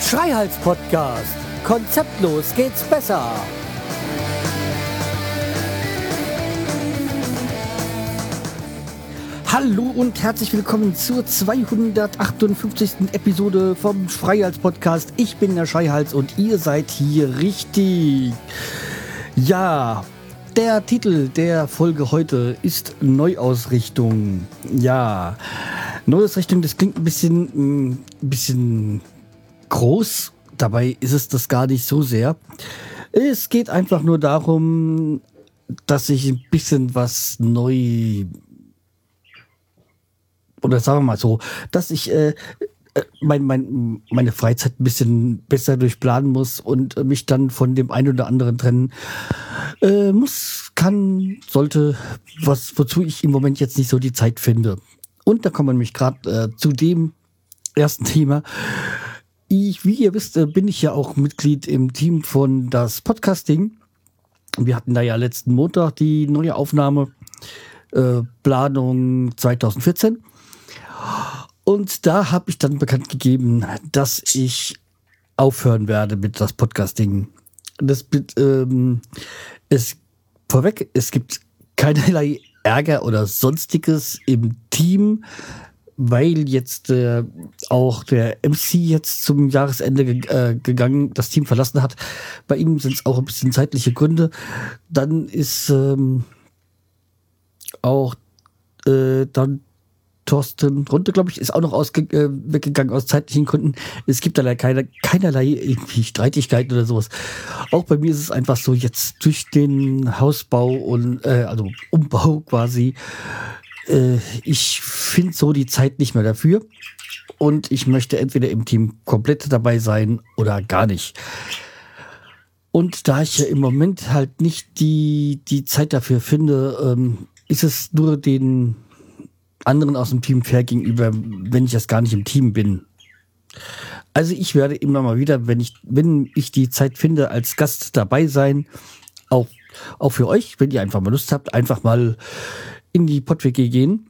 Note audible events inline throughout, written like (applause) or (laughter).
Schreihals Podcast. Konzeptlos geht's besser. Hallo und herzlich willkommen zur 258. Episode vom Schreihals Podcast. Ich bin der Schreihals und ihr seid hier richtig. Ja, der Titel der Folge heute ist Neuausrichtung. Ja, Neuausrichtung, das klingt ein bisschen, ein bisschen groß. Dabei ist es das gar nicht so sehr. Es geht einfach nur darum, dass ich ein bisschen was neu oder sagen wir mal so, dass ich äh, äh, mein, mein, meine Freizeit ein bisschen besser durchplanen muss und mich dann von dem einen oder anderen trennen äh, muss, kann, sollte, was, wozu ich im Moment jetzt nicht so die Zeit finde. Und da kommen wir nämlich gerade äh, zu dem ersten Thema. Ich, wie ihr wisst, äh, bin ich ja auch Mitglied im Team von das Podcasting. Wir hatten da ja letzten Montag die neue Aufnahme, äh, Planung 2014. Und da habe ich dann bekannt gegeben, dass ich aufhören werde mit das Podcasting. Das ähm, es vorweg, es gibt keinerlei Ärger oder sonstiges im Team, weil jetzt äh, auch der MC jetzt zum Jahresende ge äh, gegangen, das Team verlassen hat. Bei ihm sind es auch ein bisschen zeitliche Gründe. Dann ist ähm, auch äh, dann Thorsten Runte, glaube ich, ist auch noch ausge äh, weggegangen aus zeitlichen Gründen. Es gibt da keine, keinerlei irgendwie Streitigkeiten oder sowas. Auch bei mir ist es einfach so, jetzt durch den Hausbau und äh, also Umbau quasi, äh, ich finde so die Zeit nicht mehr dafür. Und ich möchte entweder im Team komplett dabei sein oder gar nicht. Und da ich ja im Moment halt nicht die, die Zeit dafür finde, ähm, ist es nur den anderen aus dem Team fair gegenüber, wenn ich das gar nicht im Team bin. Also ich werde immer mal wieder, wenn ich, wenn ich die Zeit finde, als Gast dabei sein. Auch, auch für euch, wenn ihr einfach mal Lust habt, einfach mal in die PodWG gehen.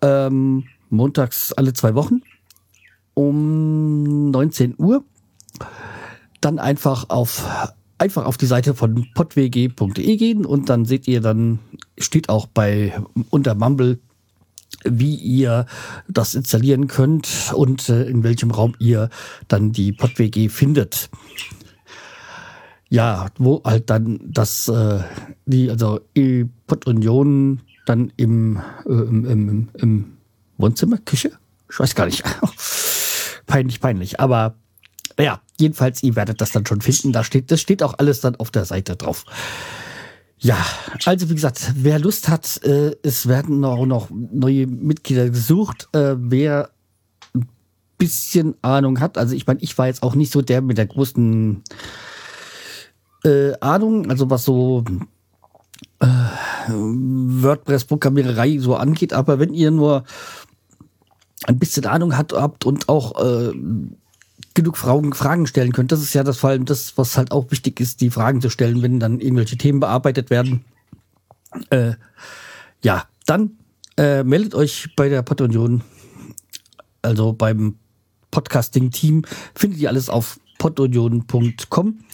Ähm, montags alle zwei Wochen um 19 Uhr. Dann einfach auf einfach auf die Seite von podwg.de gehen und dann seht ihr dann steht auch bei unter Mumble wie ihr das installieren könnt und äh, in welchem Raum ihr dann die PodWG findet. Ja, wo halt dann das, äh, die, also die Pod-Union dann im, äh, im, im, im Wohnzimmer, Küche? Ich weiß gar nicht. (laughs) peinlich, peinlich. Aber ja, jedenfalls, ihr werdet das dann schon finden. Da steht, das steht auch alles dann auf der Seite drauf. Ja, also wie gesagt, wer Lust hat, äh, es werden auch noch neue Mitglieder gesucht. Äh, wer ein bisschen Ahnung hat, also ich meine, ich war jetzt auch nicht so der mit der großen äh, Ahnung, also was so äh, WordPress-Programmiererei so angeht, aber wenn ihr nur ein bisschen Ahnung habt und auch äh, genug Fragen, Fragen stellen könnt. Das ist ja das vor allem das, was halt auch wichtig ist, die Fragen zu stellen, wenn dann irgendwelche Themen bearbeitet werden. Äh, ja, dann äh, meldet euch bei der Podunion, also beim Podcasting-Team. Findet ihr alles auf podunion.com.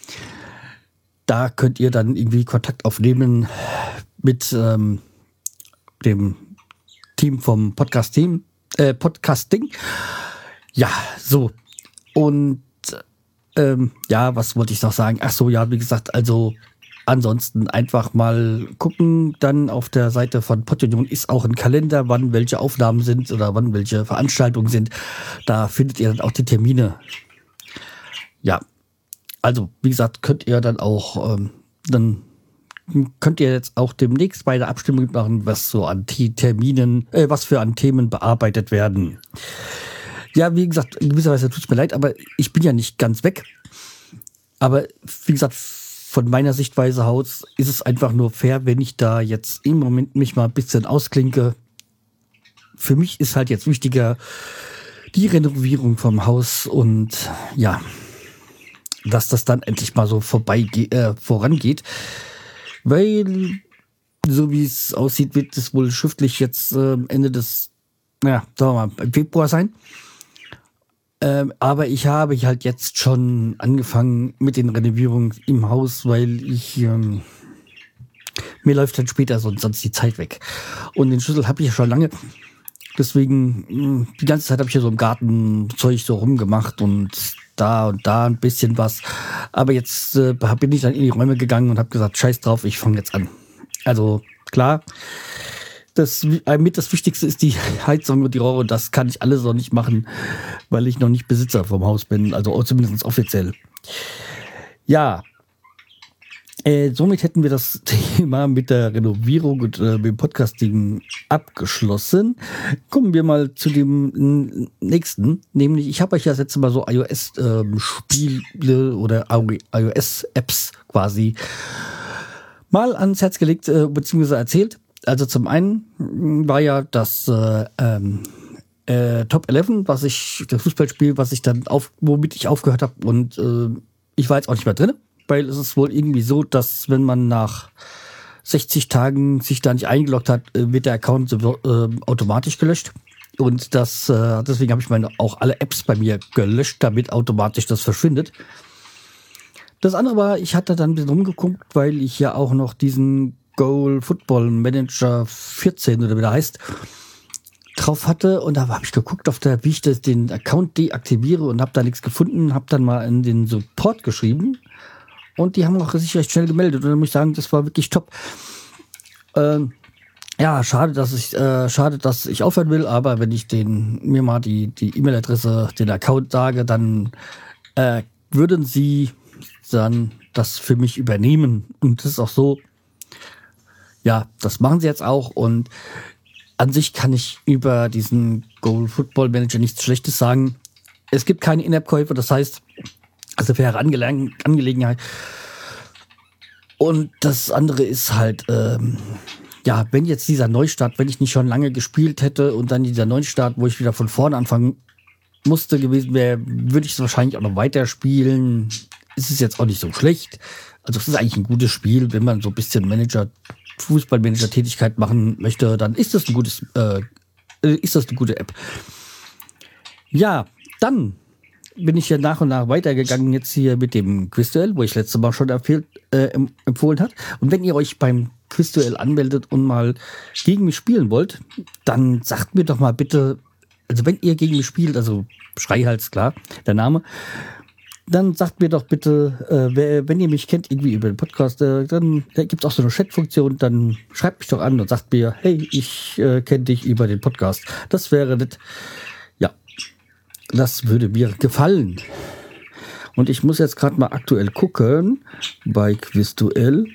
Da könnt ihr dann irgendwie Kontakt aufnehmen mit ähm, dem Team vom Podcast-Team, äh, Podcasting. Ja, so, und ähm, ja, was wollte ich noch sagen? Ach so, ja, wie gesagt, also ansonsten einfach mal gucken. Dann auf der Seite von Podunion ist auch ein Kalender, wann welche Aufnahmen sind oder wann welche Veranstaltungen sind. Da findet ihr dann auch die Termine. Ja, also wie gesagt, könnt ihr dann auch ähm, dann könnt ihr jetzt auch demnächst bei der Abstimmung machen, was so an Terminen, äh, was für an Themen bearbeitet werden. Ja, wie gesagt, in gewisser Weise tut es mir leid, aber ich bin ja nicht ganz weg. Aber wie gesagt, von meiner Sichtweise Haus ist es einfach nur fair, wenn ich da jetzt im Moment mich mal ein bisschen ausklinke. Für mich ist halt jetzt wichtiger die Renovierung vom Haus und ja, dass das dann endlich mal so vorbei äh, vorangeht. Weil so wie es aussieht, wird es wohl schriftlich jetzt äh, Ende des, naja, sagen wir mal, im Februar sein. Ähm, aber ich habe halt jetzt schon angefangen mit den Renovierungen im Haus, weil ich ähm, mir läuft dann später sonst, sonst die Zeit weg. Und den Schlüssel habe ich ja schon lange. Deswegen, hm, die ganze Zeit habe ich hier so im Garten Zeug so rumgemacht und da und da ein bisschen was. Aber jetzt äh, bin ich dann in die Räume gegangen und habe gesagt, scheiß drauf, ich fange jetzt an. Also klar, das äh, mit das Wichtigste ist die (laughs) Heizung und die Rohre. Das kann ich alles noch nicht machen, weil ich noch nicht Besitzer vom Haus bin, also zumindest offiziell. Ja, äh, somit hätten wir das (laughs) Thema mit der Renovierung und äh, dem Podcasting abgeschlossen. Kommen wir mal zu dem nächsten, nämlich ich habe euch ja das Mal so iOS-Spiele ähm, oder iOS-Apps quasi mal ans Herz gelegt äh, bzw. erzählt. Also zum einen war ja das äh, ähm, äh, Top 11, was ich, das Fußballspiel, was ich dann auf, womit ich aufgehört habe und äh, ich war jetzt auch nicht mehr drin, weil es ist wohl irgendwie so, dass wenn man nach 60 Tagen sich da nicht eingeloggt hat, äh, wird der Account äh, automatisch gelöscht. Und das, äh, deswegen habe ich meine auch alle Apps bei mir gelöscht, damit automatisch das verschwindet. Das andere war, ich hatte dann ein bisschen rumgeguckt, weil ich ja auch noch diesen Goal Football Manager 14 oder wie der heißt, drauf hatte. Und da habe ich geguckt, auf der, wie ich das, den Account deaktiviere und habe da nichts gefunden, habe dann mal in den Support geschrieben. Und die haben auch sich recht schnell gemeldet. Und dann muss ich sagen, das war wirklich top. Ähm, ja, schade, dass ich äh, schade, dass ich aufhören will, aber wenn ich den mir mal die die E-Mail-Adresse, den Account sage, dann äh, würden sie dann das für mich übernehmen. Und das ist auch so, ja, das machen sie jetzt auch und an sich kann ich über diesen Goal Football Manager nichts Schlechtes sagen. Es gibt keine In-App-Käufe, das heißt, also faire Angele Angelegenheit. Und das andere ist halt, ähm, ja, wenn jetzt dieser Neustart, wenn ich nicht schon lange gespielt hätte und dann dieser Neustart, wo ich wieder von vorne anfangen musste gewesen wäre, würde ich es wahrscheinlich auch noch weiterspielen. Ist es jetzt auch nicht so schlecht. Also es ist eigentlich ein gutes Spiel, wenn man so ein bisschen Manager Fußballmanager-Tätigkeit machen möchte, dann ist das ein gutes, äh, ist das eine gute App. Ja, dann bin ich ja nach und nach weitergegangen jetzt hier mit dem Quizduell, wo ich letztes Mal schon empfehlt, äh, empfohlen hat. Und wenn ihr euch beim Quizduell anmeldet und mal gegen mich spielen wollt, dann sagt mir doch mal bitte, also wenn ihr gegen mich spielt, also Schreihals, klar, der Name, dann sagt mir doch bitte, äh, wenn ihr mich kennt, irgendwie über den Podcast, äh, dann da gibt es auch so eine Chat-Funktion, dann schreibt mich doch an und sagt mir, hey, ich äh, kenne dich über den Podcast. Das wäre nett. Ja, das würde mir gefallen. Und ich muss jetzt gerade mal aktuell gucken bei Quizduell,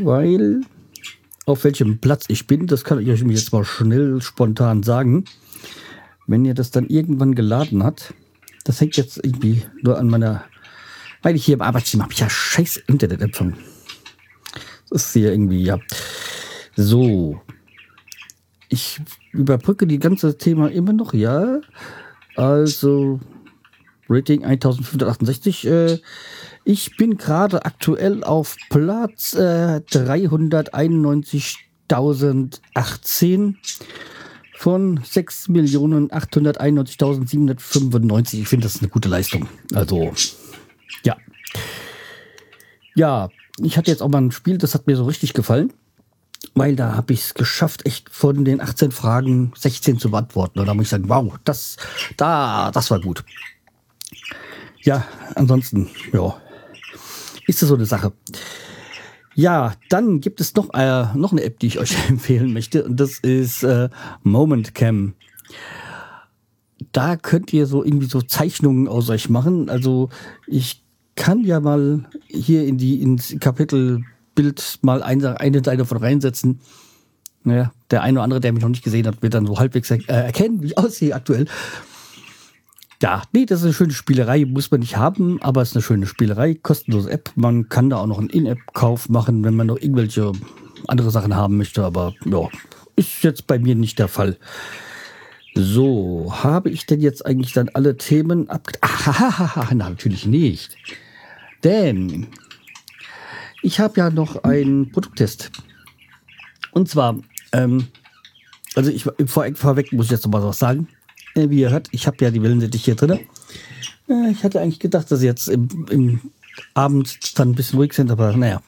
weil auf welchem Platz ich bin, das kann ich euch jetzt mal schnell spontan sagen. Wenn ihr das dann irgendwann geladen hat, das hängt jetzt irgendwie nur an meiner, weil ich hier im Arbeitszimmer habe ich ja scheiß Internetempfang. Das ist hier irgendwie, ja. So. Ich überbrücke die ganze Thema immer noch, ja. Also, Rating 1568. Äh, ich bin gerade aktuell auf Platz äh, 391.018 von 6.891.795. Ich finde, das ist eine gute Leistung. Also, ja. Ja, ich hatte jetzt auch mal ein Spiel, das hat mir so richtig gefallen, weil da habe ich es geschafft, echt von den 18 Fragen 16 zu beantworten. Und da muss ich sagen, wow, das, da, das war gut. Ja, ansonsten, ja, ist das so eine Sache. Ja, dann gibt es noch, äh, noch eine App, die ich euch (laughs) empfehlen möchte und das ist äh, Moment Cam. Da könnt ihr so irgendwie so Zeichnungen aus euch machen. Also ich kann ja mal hier in die ins Kapitelbild mal eine, eine Seite von reinsetzen. Naja, der eine oder andere, der mich noch nicht gesehen hat, wird dann so halbwegs er äh, erkennen, wie ich aussehe aktuell. Ja, nee, das ist eine schöne Spielerei, muss man nicht haben, aber es ist eine schöne Spielerei, kostenlose App. Man kann da auch noch einen In-App-Kauf machen, wenn man noch irgendwelche andere Sachen haben möchte, aber ja, ist jetzt bei mir nicht der Fall. So, habe ich denn jetzt eigentlich dann alle Themen abge... (laughs) Ah, natürlich nicht. Denn Ich habe ja noch einen Produkttest. Und zwar, ähm, also ich vor, vorweg muss ich jetzt noch mal was sagen. Äh, wie ihr hört, ich habe ja die Wellensittich hier drin. Äh, ich hatte eigentlich gedacht, dass sie jetzt im, im Abend dann ein bisschen ruhig sind, aber naja,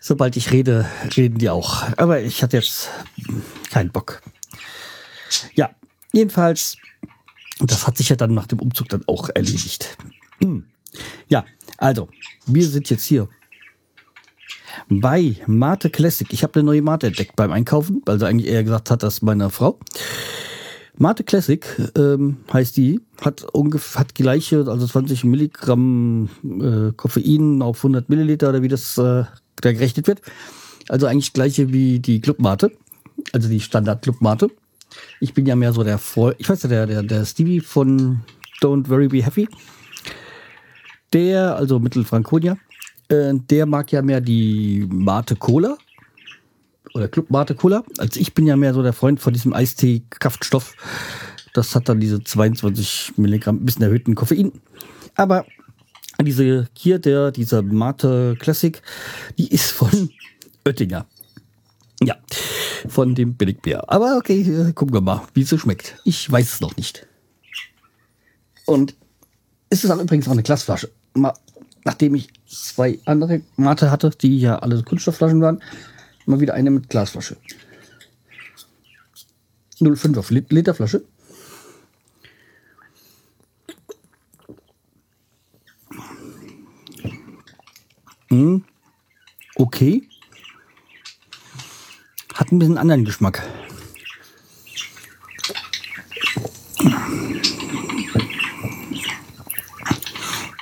sobald ich rede, reden die auch. Aber ich hatte jetzt keinen Bock. Ja, jedenfalls, das hat sich ja dann nach dem Umzug dann auch erledigt. Hm. Ja, also, wir sind jetzt hier bei Mate Classic. Ich habe eine neue Mate entdeckt beim Einkaufen, weil sie eigentlich eher gesagt hat, dass meine Frau. Mate Classic ähm, heißt die, hat ungefähr hat gleiche, also 20 Milligramm äh, Koffein auf 100 Milliliter oder wie das äh, da gerechnet wird. Also eigentlich gleiche wie die Clubmate, also die Standard Clubmate. Ich bin ja mehr so der Freund, ich weiß ja, der, der, der Stevie von Don't Worry Be Happy. Der, also Mittelfrankonia, äh, der mag ja mehr die Mate Cola oder Club Mate Cola. Also ich bin ja mehr so der Freund von diesem Eistee-Kraftstoff. Das hat dann diese 22 Milligramm, bisschen erhöhten Koffein. Aber diese hier, der, dieser Mate Classic, die ist von Oettinger. Ja, von dem Billigbier. Aber okay, äh, gucken wir mal, wie es so schmeckt. Ich weiß es noch nicht. Und es ist auch übrigens auch eine Glasflasche. Nachdem ich zwei andere Mate hatte, die ja alle Kunststoffflaschen waren, mal wieder eine mit Glasflasche. 0,5 Liter Flasche. Hm, okay. Hat ein bisschen anderen Geschmack.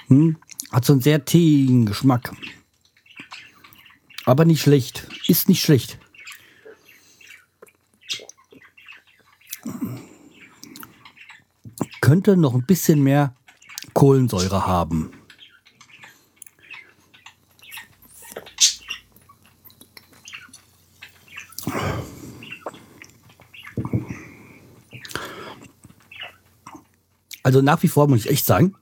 Hm, hat so einen sehr teeigen Geschmack. Aber nicht schlecht. Ist nicht schlecht. Könnte noch ein bisschen mehr Kohlensäure haben. Also nach wie vor muss ich echt sagen,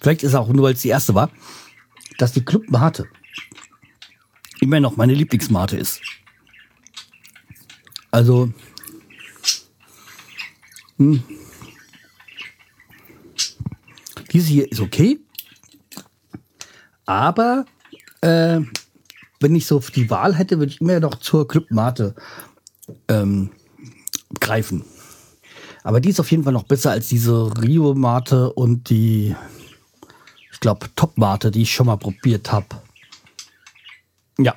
vielleicht ist es auch nur, weil es die erste war, dass die Club Mate immer noch meine Lieblingsmate ist. Also, hm, diese hier ist okay, aber äh, wenn ich so die Wahl hätte, würde ich immer noch zur Club Mate ähm, greifen. Aber die ist auf jeden Fall noch besser als diese Rio Mate und die, ich glaube, Top Mate, die ich schon mal probiert habe. Ja,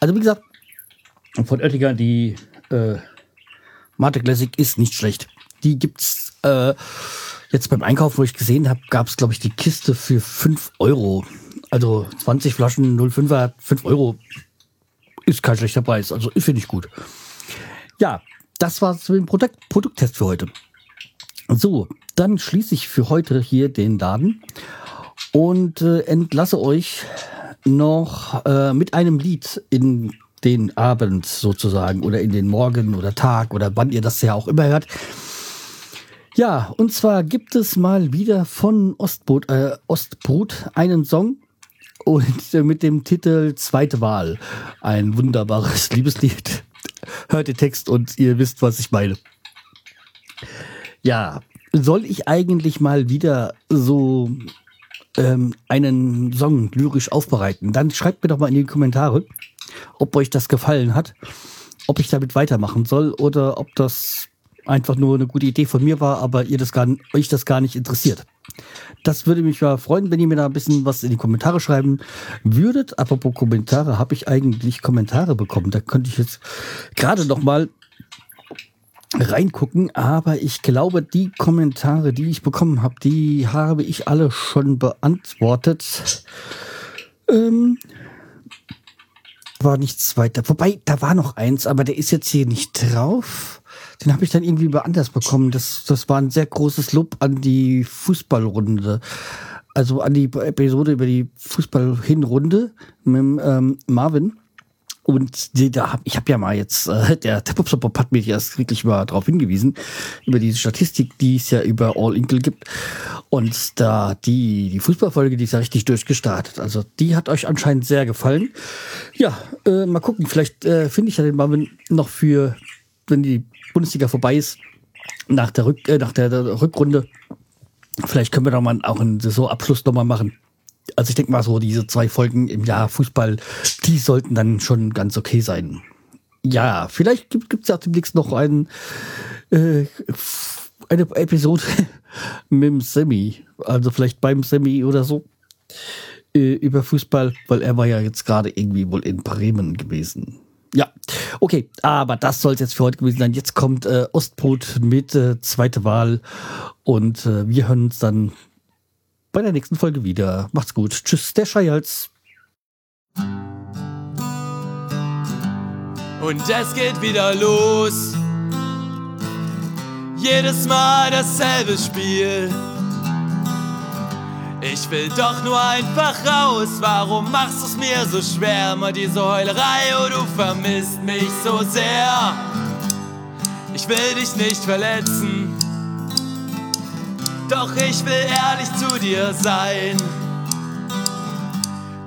also wie gesagt, von Oettinger die äh, Mate Classic ist nicht schlecht. Die gibt's äh, jetzt beim Einkauf, wo ich gesehen habe, gab es glaube ich die Kiste für 5 Euro. Also 20 Flaschen 05er, 5 Euro ist kein schlechter Preis. Also finde ich gut. Ja, das war so ein Produkt Produkttest für heute. So, dann schließe ich für heute hier den Laden und äh, entlasse euch noch äh, mit einem Lied in den Abend sozusagen oder in den Morgen oder Tag oder wann ihr das ja auch immer hört. Ja, und zwar gibt es mal wieder von Ostbrot, äh, Ostbrot einen Song und äh, mit dem Titel Zweite Wahl. Ein wunderbares (laughs) Liebeslied hört den Text und ihr wisst, was ich meine. Ja, soll ich eigentlich mal wieder so ähm, einen Song lyrisch aufbereiten? Dann schreibt mir doch mal in die Kommentare, ob euch das gefallen hat, ob ich damit weitermachen soll oder ob das einfach nur eine gute Idee von mir war, aber ihr das gar, euch das gar nicht interessiert. Das würde mich ja freuen, wenn ihr mir da ein bisschen was in die Kommentare schreiben würdet. Apropos Kommentare, habe ich eigentlich Kommentare bekommen? Da könnte ich jetzt gerade noch mal reingucken, aber ich glaube, die Kommentare, die ich bekommen habe, die habe ich alle schon beantwortet. Ähm, war nichts weiter. Wobei, da war noch eins, aber der ist jetzt hier nicht drauf. Den habe ich dann irgendwie beanders bekommen. Das, das war ein sehr großes Lob an die Fußballrunde. Also an die Episode über die Fußballhinrunde mit ähm, Marvin. Und die, da hab, ich habe ja mal jetzt, äh, der Pop hat mich erst wirklich mal darauf hingewiesen, über diese Statistik, die es ja über All Inkle gibt. Und da die, die Fußballfolge, die ist ja richtig durchgestartet. Also die hat euch anscheinend sehr gefallen. Ja, äh, mal gucken, vielleicht äh, finde ich ja den Marvin noch für, wenn die Bundesliga vorbei ist, nach der, Rück, äh, nach der, der Rückrunde. Vielleicht können wir da mal auch einen Saisonabschluss nochmal machen also ich denke mal so, diese zwei Folgen im Jahr Fußball, die sollten dann schon ganz okay sein. Ja, vielleicht gibt es ja demnächst noch ein, äh, eine Episode (laughs) mit dem Semi, also vielleicht beim Semi oder so, äh, über Fußball, weil er war ja jetzt gerade irgendwie wohl in Bremen gewesen. Ja, okay, aber das soll es jetzt für heute gewesen sein. Jetzt kommt äh, Ostbrot mit äh, zweite Wahl und äh, wir hören uns dann bei der nächsten Folge wieder. Macht's gut. Tschüss, der Scheials. Und es geht wieder los. Jedes Mal dasselbe Spiel. Ich will doch nur einfach raus. Warum machst du es mir so schwer? Immer diese Heulerei, oh, du vermisst mich so sehr. Ich will dich nicht verletzen. Doch ich will ehrlich zu dir sein.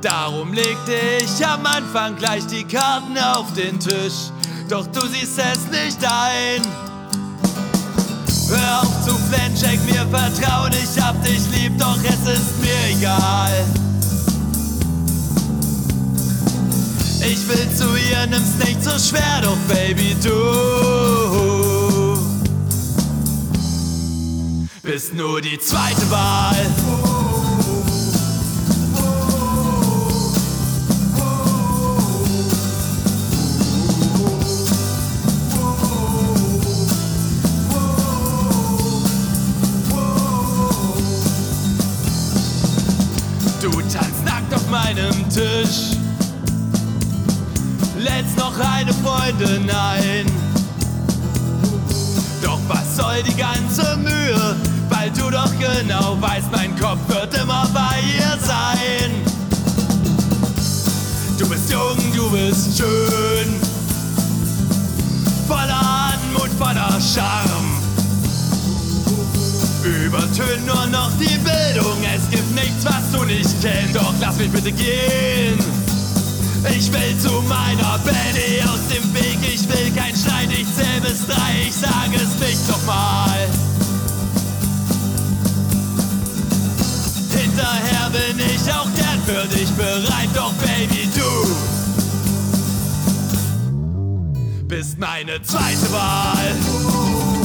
Darum legte ich am Anfang gleich die Karten auf den Tisch. Doch du siehst es nicht ein. Hör auf zu flennen, mir Vertrauen, ich hab dich lieb, doch es ist mir egal. Ich will zu ihr, nimm's nicht so schwer, doch Baby, du bist nur die zweite Wahl. Du tanzt nackt auf meinem Tisch, lädst noch eine Freundin ein. Doch was soll die ganze Mühe? Weil du doch genau weißt, mein Kopf wird immer bei ihr sein. Du bist jung, du bist schön, voller Anmut, voller Charme. Übertönt nur noch die Bildung, es gibt nichts, was du nicht kennst, doch lass mich bitte gehen. Ich will zu meiner Benny aus dem Weg, ich will kein Streit, ich zähl bis drei, ich sage es nicht nochmal. Hinterher bin ich auch gern für dich bereit, doch Baby, du bist meine zweite Wahl.